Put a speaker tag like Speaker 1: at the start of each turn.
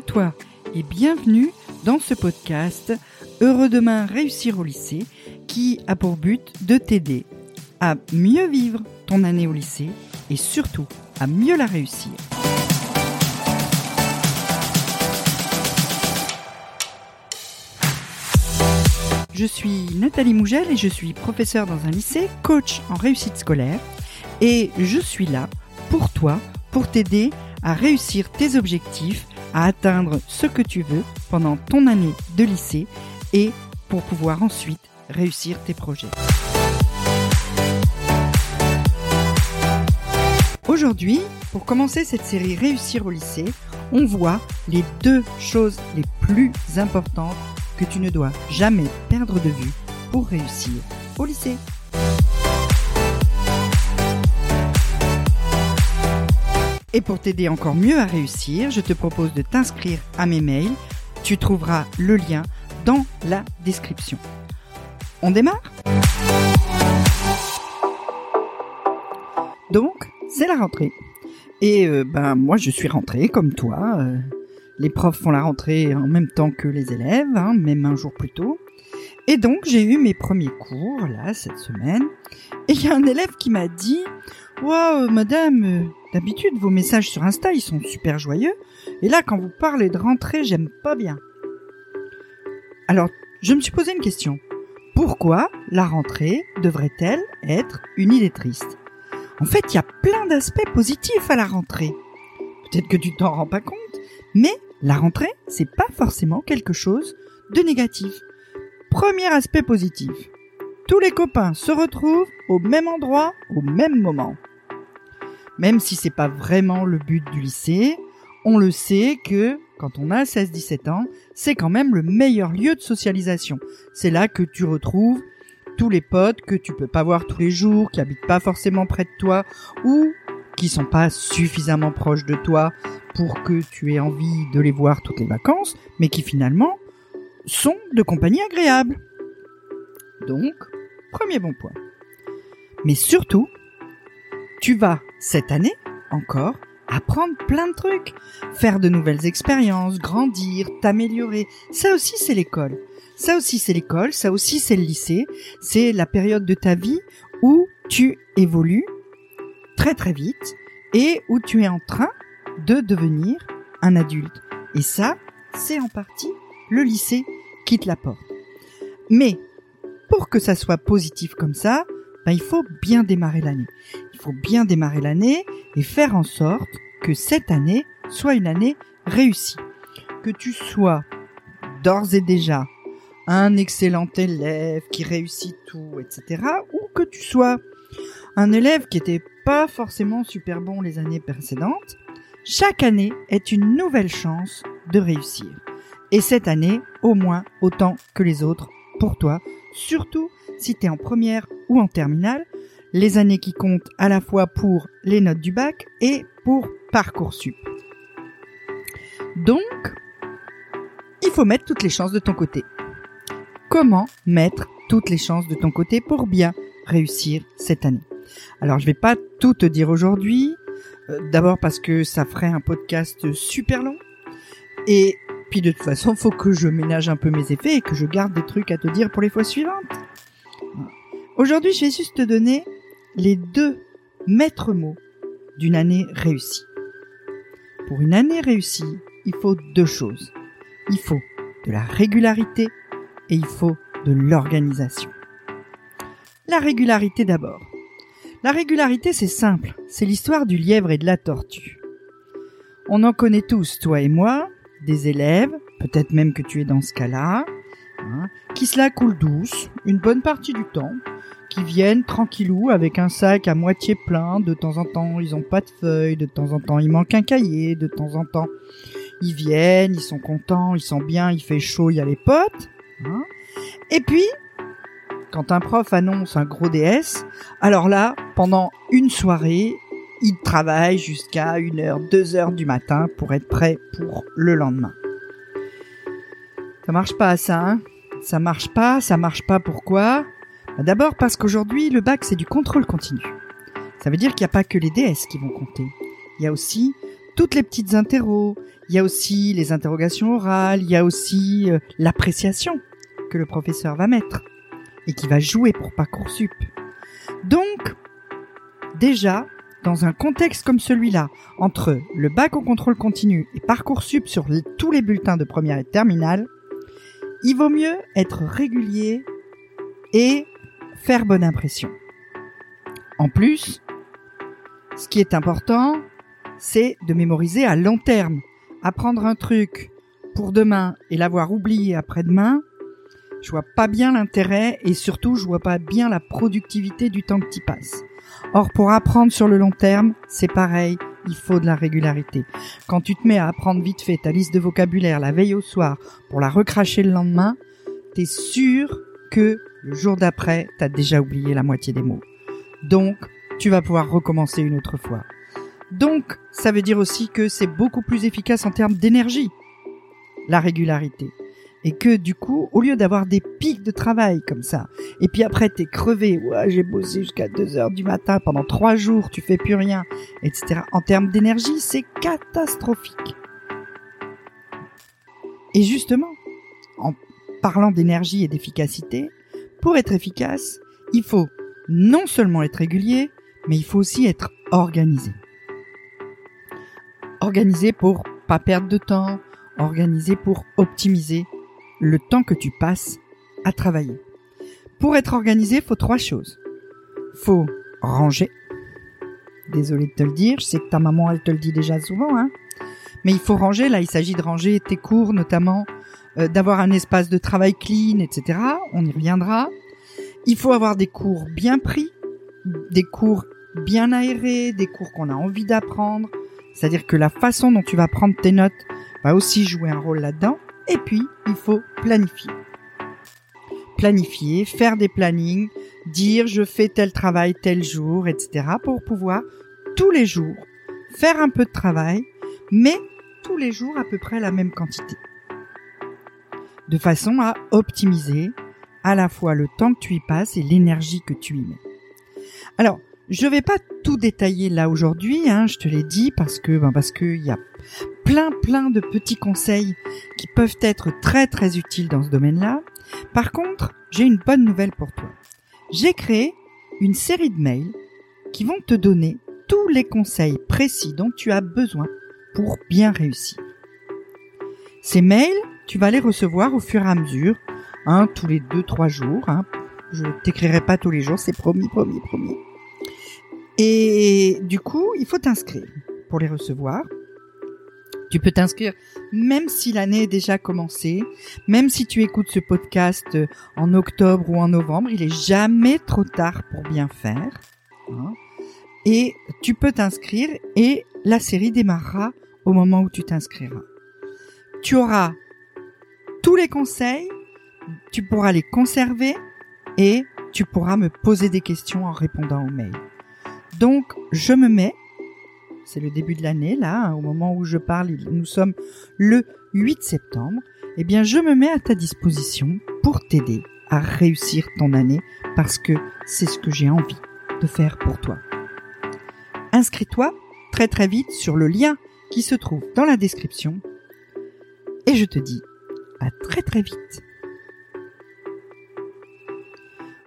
Speaker 1: toi et bienvenue dans ce podcast Heureux demain réussir au lycée qui a pour but de t'aider à mieux vivre ton année au lycée et surtout à mieux la réussir. Je suis Nathalie Mougel et je suis professeure dans un lycée, coach en réussite scolaire et je suis là pour toi, pour t'aider à réussir tes objectifs, à atteindre ce que tu veux pendant ton année de lycée et pour pouvoir ensuite réussir tes projets. Aujourd'hui, pour commencer cette série Réussir au lycée, on voit les deux choses les plus importantes que tu ne dois jamais perdre de vue pour réussir au lycée. Et pour t'aider encore mieux à réussir, je te propose de t'inscrire à mes mails. Tu trouveras le lien dans la description. On démarre? Donc, c'est la rentrée. Et euh, ben moi je suis rentrée comme toi. Euh, les profs font la rentrée en même temps que les élèves, hein, même un jour plus tôt. Et donc j'ai eu mes premiers cours là cette semaine. Et il y a un élève qui m'a dit Waouh, madame, euh, d'habitude vos messages sur Insta ils sont super joyeux. Et là, quand vous parlez de rentrée, j'aime pas bien. Alors, je me suis posé une question. Pourquoi la rentrée devrait-elle être une idée triste? En fait, il y a plein d'aspects positifs à la rentrée. Peut-être que tu t'en rends pas compte, mais la rentrée, c'est pas forcément quelque chose de négatif. Premier aspect positif. Tous les copains se retrouvent au même endroit, au même moment. Même si c'est pas vraiment le but du lycée, on le sait que quand on a 16-17 ans, c'est quand même le meilleur lieu de socialisation. C'est là que tu retrouves tous les potes que tu peux pas voir tous les jours, qui habitent pas forcément près de toi ou qui sont pas suffisamment proches de toi pour que tu aies envie de les voir toutes les vacances, mais qui finalement sont de compagnie agréable. Donc, premier bon point. Mais surtout, tu vas, cette année, encore, apprendre plein de trucs, faire de nouvelles expériences, grandir, t'améliorer. Ça aussi, c'est l'école. Ça aussi, c'est l'école, ça aussi, c'est le lycée. C'est la période de ta vie où tu évolues très très vite et où tu es en train de devenir un adulte. Et ça, c'est en partie le lycée qui te l'apporte. Mais pour que ça soit positif comme ça, ben, il faut bien démarrer l'année. Il faut bien démarrer l'année et faire en sorte que cette année soit une année réussie. Que tu sois d'ores et déjà un excellent élève qui réussit tout, etc. Ou que tu sois un élève qui était pas forcément super bon les années précédentes, chaque année est une nouvelle chance de réussir. Et cette année, au moins autant que les autres pour toi, surtout si tu es en première ou en terminale, les années qui comptent à la fois pour les notes du bac et pour Parcoursup. Donc, il faut mettre toutes les chances de ton côté. Comment mettre toutes les chances de ton côté pour bien réussir cette année? Alors, je vais pas tout te dire aujourd'hui, euh, d'abord parce que ça ferait un podcast super long. Et puis de toute façon, faut que je ménage un peu mes effets et que je garde des trucs à te dire pour les fois suivantes. Aujourd'hui, je vais juste te donner les deux maîtres mots d'une année réussie. Pour une année réussie, il faut deux choses. Il faut de la régularité et il faut de l'organisation. La régularité d'abord. La régularité, c'est simple. C'est l'histoire du lièvre et de la tortue. On en connaît tous, toi et moi, des élèves, peut-être même que tu es dans ce cas-là, hein, qui se la coulent douce une bonne partie du temps, qui viennent tranquillou avec un sac à moitié plein, de temps en temps ils ont pas de feuilles, de temps en temps il manque un cahier, de temps en temps ils viennent, ils sont contents, ils sont bien, il fait chaud, il y a les potes. Hein. et puis, quand un prof annonce un gros DS, alors là, pendant une soirée, il travaille jusqu'à 1h, 2h du matin pour être prêt pour le lendemain. Ça marche pas ça, hein Ça marche pas, ça marche pas pourquoi? D'abord parce qu'aujourd'hui, le bac, c'est du contrôle continu. Ça veut dire qu'il n'y a pas que les DS qui vont compter. Il y a aussi toutes les petites interros. Il y a aussi les interrogations orales, il y a aussi euh, l'appréciation que le professeur va mettre et qui va jouer pour Parcoursup. Donc, déjà, dans un contexte comme celui-là, entre le bac au contrôle continu et Parcoursup sur tous les bulletins de première et terminale, il vaut mieux être régulier et faire bonne impression. En plus, ce qui est important, c'est de mémoriser à long terme. Apprendre un truc pour demain et l'avoir oublié après-demain, je vois pas bien l'intérêt et surtout je vois pas bien la productivité du temps que tu passes. Or pour apprendre sur le long terme, c'est pareil, il faut de la régularité. Quand tu te mets à apprendre vite fait ta liste de vocabulaire la veille au soir pour la recracher le lendemain, t'es sûr que le jour d'après, t'as déjà oublié la moitié des mots. Donc, tu vas pouvoir recommencer une autre fois. Donc, ça veut dire aussi que c'est beaucoup plus efficace en termes d'énergie, la régularité. Et que du coup, au lieu d'avoir des pics de travail comme ça, et puis après t'es crevé, ouais, j'ai bossé jusqu'à 2 heures du matin pendant 3 jours, tu fais plus rien, etc. En termes d'énergie, c'est catastrophique. Et justement, en parlant d'énergie et d'efficacité, pour être efficace, il faut non seulement être régulier, mais il faut aussi être organisé. Organisé pour pas perdre de temps, organisé pour optimiser le temps que tu passes à travailler. Pour être organisé, il faut trois choses. Faut ranger. Désolé de te le dire, je sais que ta maman elle te le dit déjà souvent, hein. Mais il faut ranger, là il s'agit de ranger tes cours notamment, euh, d'avoir un espace de travail clean, etc. On y reviendra. Il faut avoir des cours bien pris, des cours bien aérés, des cours qu'on a envie d'apprendre. C'est-à-dire que la façon dont tu vas prendre tes notes va aussi jouer un rôle là-dedans. Et puis, il faut planifier. Planifier, faire des plannings, dire je fais tel travail tel jour, etc. pour pouvoir tous les jours faire un peu de travail, mais tous les jours à peu près la même quantité. De façon à optimiser à la fois le temps que tu y passes et l'énergie que tu y mets. Alors, je vais pas tout détailler là aujourd'hui, hein, je te l'ai dit parce que ben parce qu'il y a plein plein de petits conseils qui peuvent être très très utiles dans ce domaine-là. Par contre, j'ai une bonne nouvelle pour toi. J'ai créé une série de mails qui vont te donner tous les conseils précis dont tu as besoin pour bien réussir. Ces mails, tu vas les recevoir au fur et à mesure, hein, tous les deux trois jours. Hein. Je t'écrirai pas tous les jours, c'est promis, promis, promis. Et du coup, il faut t'inscrire pour les recevoir. Tu peux t'inscrire même si l'année est déjà commencée, même si tu écoutes ce podcast en octobre ou en novembre, il est jamais trop tard pour bien faire. Hein. Et tu peux t'inscrire et la série démarrera au moment où tu t'inscriras. Tu auras tous les conseils, tu pourras les conserver et tu pourras me poser des questions en répondant aux mails. Donc, je me mets, c'est le début de l'année, là, hein, au moment où je parle, nous sommes le 8 septembre, eh bien, je me mets à ta disposition pour t'aider à réussir ton année parce que c'est ce que j'ai envie de faire pour toi. Inscris-toi très très vite sur le lien qui se trouve dans la description et je te dis à très très vite.